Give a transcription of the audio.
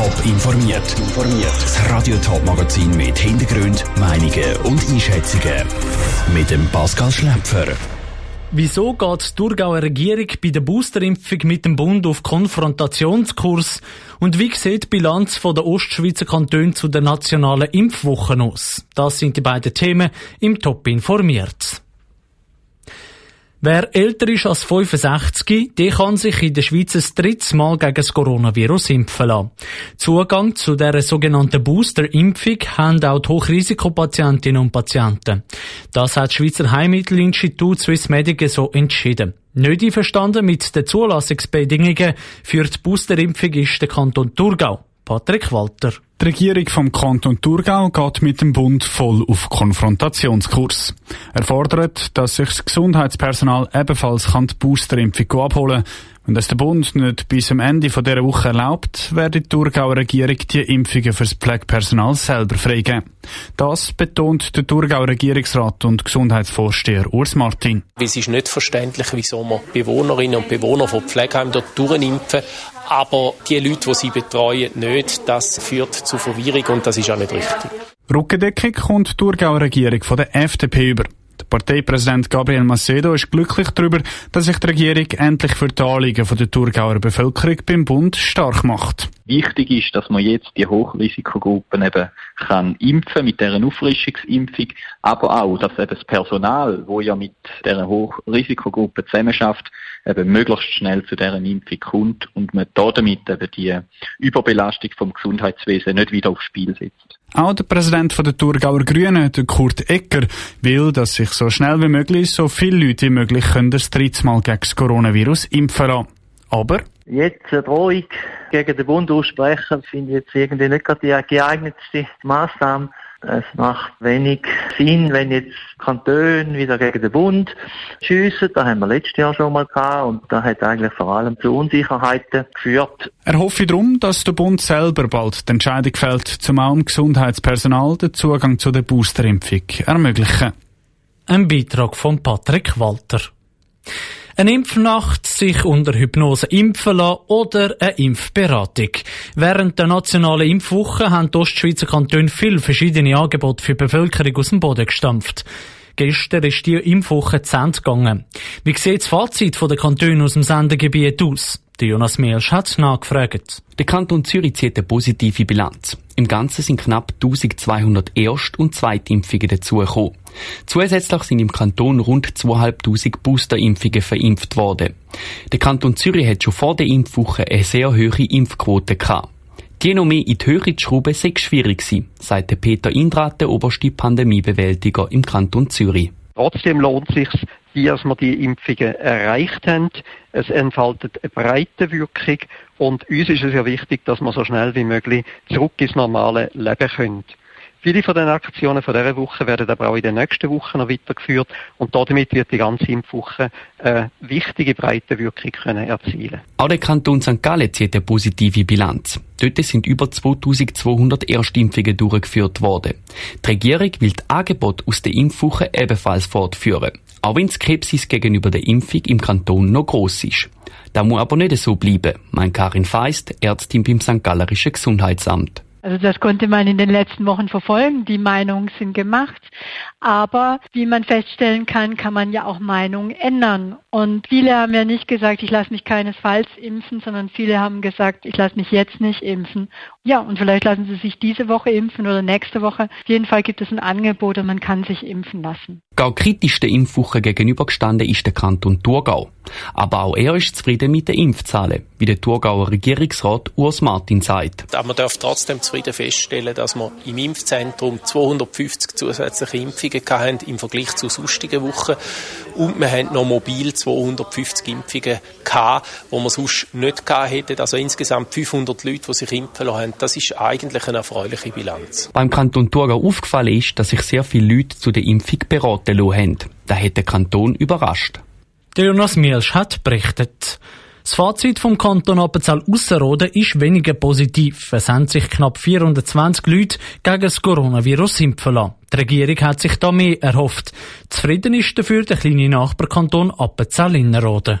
Top informiert. Das Radio Top Magazin mit Hintergrund, Meinungen und Einschätzungen mit dem Pascal Schläpfer. Wieso geht die Thurgauer Regierung bei der Boosterimpfung mit dem Bund auf Konfrontationskurs? Und wie sieht die Bilanz der Ostschweizer Kantone zu den nationalen Impfwochen aus? Das sind die beiden Themen im Top informiert. Wer älter ist als 65, der kann sich in der Schweiz ein drittes Mal gegen das Coronavirus impfen lassen. Zugang zu der sogenannten Booster-Impfung haben auch die Hochrisikopatientinnen und Patienten. Das hat das Schweizer Heilmittelinstitut Swissmedic so entschieden. Nicht einverstanden mit den Zulassungsbedingungen für die Boosterimpfung ist der Kanton Thurgau. Patrick Walter. Die Regierung vom Kanton Thurgau geht mit dem Bund voll auf Konfrontationskurs. Er fordert, dass sich das Gesundheitspersonal ebenfalls die Boosterimpfung abholen kann. Wenn das der Bund nicht bis zum Ende dieser Woche erlaubt, werde die Thurgauer Regierung die Impfungen fürs Pflegepersonal selber freigeben. Das betont der Thurgauer Regierungsrat und Gesundheitsvorsteher Urs Martin. Es ist nicht verständlich, wieso man Bewohnerinnen und Bewohner von Pflegeheimen dort durchimpfen, aber die Leute, die sie betreuen, nicht. Das führt zu Verwirrung und das ist auch nicht richtig. Rückendeckung kommt die Thurgauer Regierung von der FDP über. Der Parteipräsident Gabriel Macedo ist glücklich darüber, dass sich die Regierung endlich für die Anliegen der Thurgauer Bevölkerung beim Bund stark macht. Wichtig ist, dass man jetzt die Hochrisikogruppen eben kann impfen mit deren Auffrischungsimpfung, aber auch, dass eben das Personal, wo ja mit deren Hochrisikogruppe zusammenarbeitet, eben möglichst schnell zu deren Impfung kommt und man damit eben die Überbelastung vom Gesundheitswesen nicht wieder aufs Spiel setzt. Auch der Präsident der Thurgauer Grünen, der Kurt Ecker, will, dass sich so schnell wie möglich so viele Leute wie möglich können das dritte Mal gegen das Coronavirus impfen lassen. Aber Jetzt eine Drohung gegen den Bund aussprechen, finde ich jetzt irgendwie nicht gerade die geeignetste Maßnahme. Es macht wenig Sinn, wenn jetzt Kantone wieder gegen den Bund schiessen. Das haben wir letztes Jahr schon mal gehabt und das hat eigentlich vor allem zu Unsicherheiten geführt. Er hoffe darum, dass der Bund selber bald die Entscheidung fällt, zum dem Gesundheitspersonal den Zugang zu der Boosterimpfung ermöglichen. Ein Beitrag von Patrick Walter. Eine Impfnacht, sich unter Hypnose impfen lassen oder eine Impfberatung. Während der nationalen Impfwoche haben die Ostschweizer Kantone viele verschiedene Angebote für die Bevölkerung aus dem Boden gestampft. Gestern ist die Impfwoche zu Ende gegangen. Wie sieht das Fazit der Kantone aus dem Sendegebiet aus? Der Jonas Mielsch hat nachgefragt. Der Kanton Zürich zieht eine positive Bilanz. Im Ganzen sind knapp 1200 Erst- und Zweitimpfungen dazugekommen. Zusätzlich sind im Kanton rund 2500 Boosterimpfungen verimpft worden. Der Kanton Zürich hat schon vor der Impfwoche eine sehr hohe Impfquote gehabt. Die noch mehr in die Höhe zu schrauben, sei schwierig gewesen, sagte Peter Indrat, der oberste Pandemiebewältiger im Kanton Zürich. Trotzdem lohnt es sich, dass wir die Impfungen erreicht haben. Es entfaltet eine breite Wirkung und uns ist es ja wichtig, dass wir so schnell wie möglich zurück ins normale Leben können. Viele von den Aktionen von dieser Woche werden aber auch in den nächsten Wochen noch weitergeführt und damit wird die ganze Impfwoche eine wichtige breite Wirkung können erzielen. Auch der Kanton St. Gallen zieht eine positive Bilanz. Dort sind über 2200 Erstimpfungen durchgeführt worden. Die Regierung will die Angebote aus der Impfwoche ebenfalls fortführen, auch wenn die Skepsis gegenüber der Impfung im Kanton noch groß ist. Das muss aber nicht so bleiben, meint Karin Feist, Ärztin beim St. Gallerischen Gesundheitsamt. Also das konnte man in den letzten Wochen verfolgen. Die Meinungen sind gemacht. Aber wie man feststellen kann, kann man ja auch Meinungen ändern. Und viele haben ja nicht gesagt, ich lasse mich keinesfalls impfen, sondern viele haben gesagt, ich lasse mich jetzt nicht impfen. Ja, und vielleicht lassen sie sich diese Woche impfen oder nächste Woche. Auf jeden Fall gibt es ein Angebot und man kann sich impfen lassen. Gar kritisch der Impfwoche gegenübergestanden ist der Kanton Thurgau. Aber auch er ist zufrieden mit den Impfzahlen, wie der Thurgauer Regierungsrat Urs Martin sagt. Aber man darf trotzdem zufrieden feststellen, dass wir im Impfzentrum 250 zusätzliche Impfungen hatten im Vergleich zu sonstigen Wochen. Und wir haben noch mobil 250 Impfungen gehabt, die wir sonst nicht gehabt hätten. Also insgesamt 500 Leute, die sich impfen lassen. Das ist eigentlich eine erfreuliche Bilanz. Beim Kanton Thurgau aufgefallen ist, dass sich sehr viele Leute zu der Impfung beraten lassen haben. Das hat der Kanton überrascht. Der Jonas Mielsch hat berichtet. Das Fazit vom Kanton Appenzell-Ausserrhoden ist weniger positiv. Es haben sich knapp 420 Leute gegen das Coronavirus impfen lassen. Die Regierung hat sich da mehr erhofft. Zufrieden ist dafür der kleine Nachbarkanton Appenzell-Innerrhoden.